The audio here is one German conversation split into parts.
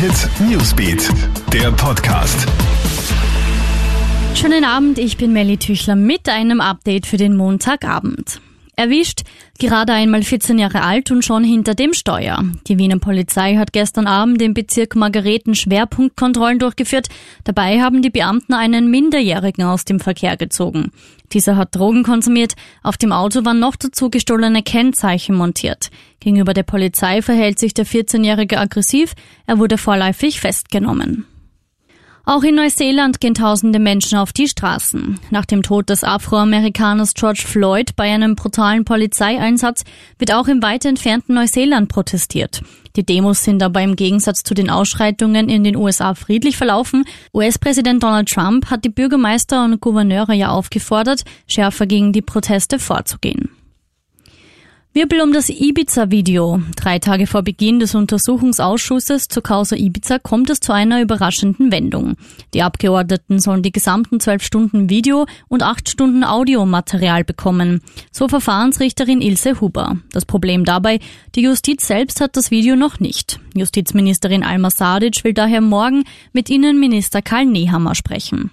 Hit Newsbeat, der Podcast. Schönen Abend, ich bin Melly Tüchler mit einem Update für den Montagabend. Erwischt, gerade einmal 14 Jahre alt und schon hinter dem Steuer. Die Wiener Polizei hat gestern Abend im Bezirk Margareten Schwerpunktkontrollen durchgeführt. Dabei haben die Beamten einen Minderjährigen aus dem Verkehr gezogen. Dieser hat Drogen konsumiert, auf dem Auto waren noch dazu gestohlene Kennzeichen montiert. Gegenüber der Polizei verhält sich der 14-Jährige aggressiv, er wurde vorläufig festgenommen. Auch in Neuseeland gehen tausende Menschen auf die Straßen. Nach dem Tod des Afroamerikaners George Floyd bei einem brutalen Polizeieinsatz wird auch im weit entfernten Neuseeland protestiert. Die Demos sind aber im Gegensatz zu den Ausschreitungen in den USA friedlich verlaufen. US-Präsident Donald Trump hat die Bürgermeister und Gouverneure ja aufgefordert, schärfer gegen die Proteste vorzugehen. Wirbel um das Ibiza-Video. Drei Tage vor Beginn des Untersuchungsausschusses zur Causa Ibiza kommt es zu einer überraschenden Wendung. Die Abgeordneten sollen die gesamten zwölf Stunden Video und acht Stunden Audiomaterial bekommen. So Verfahrensrichterin Ilse Huber. Das Problem dabei, die Justiz selbst hat das Video noch nicht. Justizministerin Alma Sadic will daher morgen mit Innenminister Karl Nehammer sprechen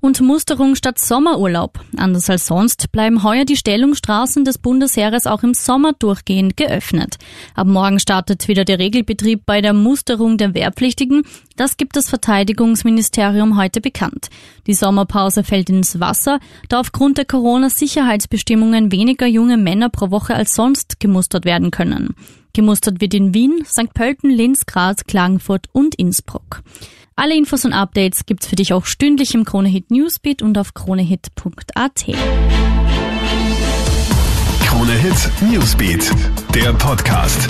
und Musterung statt Sommerurlaub. Anders als sonst bleiben heuer die Stellungsstraßen des Bundesheeres auch im Sommer durchgehend geöffnet. Ab morgen startet wieder der Regelbetrieb bei der Musterung der Wehrpflichtigen. Das gibt das Verteidigungsministerium heute bekannt. Die Sommerpause fällt ins Wasser, da aufgrund der Corona-Sicherheitsbestimmungen weniger junge Männer pro Woche als sonst gemustert werden können. Gemustert wird in Wien, St. Pölten, Linz, Graz, Klagenfurt und Innsbruck. Alle Infos und Updates gibt's für dich auch stündlich im Kronehit Newsbeat und auf kronehit.at. Kronehit Newsbeat, der Podcast.